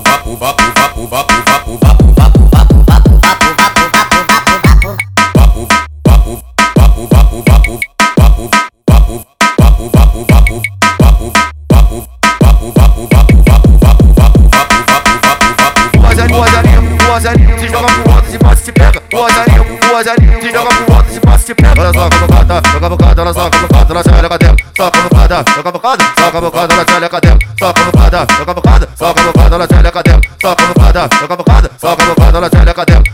vapo, vapo, vapo, vapo, uva. soca bocada, ela soca bocada na xereca dela, soca bocada, soca bocada, soca bocada na xereca dela, soca bocada, soca bocada, soca bocada na xereca dela, soca bocada, soca bocada, soca bocada na xereca dela.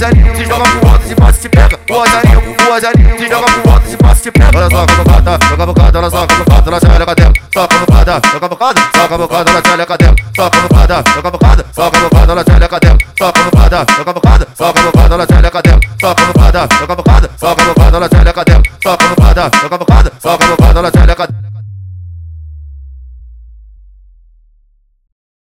azarinho, se joga pro alto, se passa, se pega. O azarinho, o azarinho, joga pro alto, se passa de pé. Olha só como canta, joga cada, olha só como canta, na xereca dela. Só como canta, joga cada, só como canta, na xereca dela. Só como canta, joga cada, só como canta, na xereca dela. Só como canta, joga cada, só como canta, na xereca dela. Só como canta, joga cada, só como canta, na xereca dela. Só como canta, joga bocada, só como canta, na xereca dela.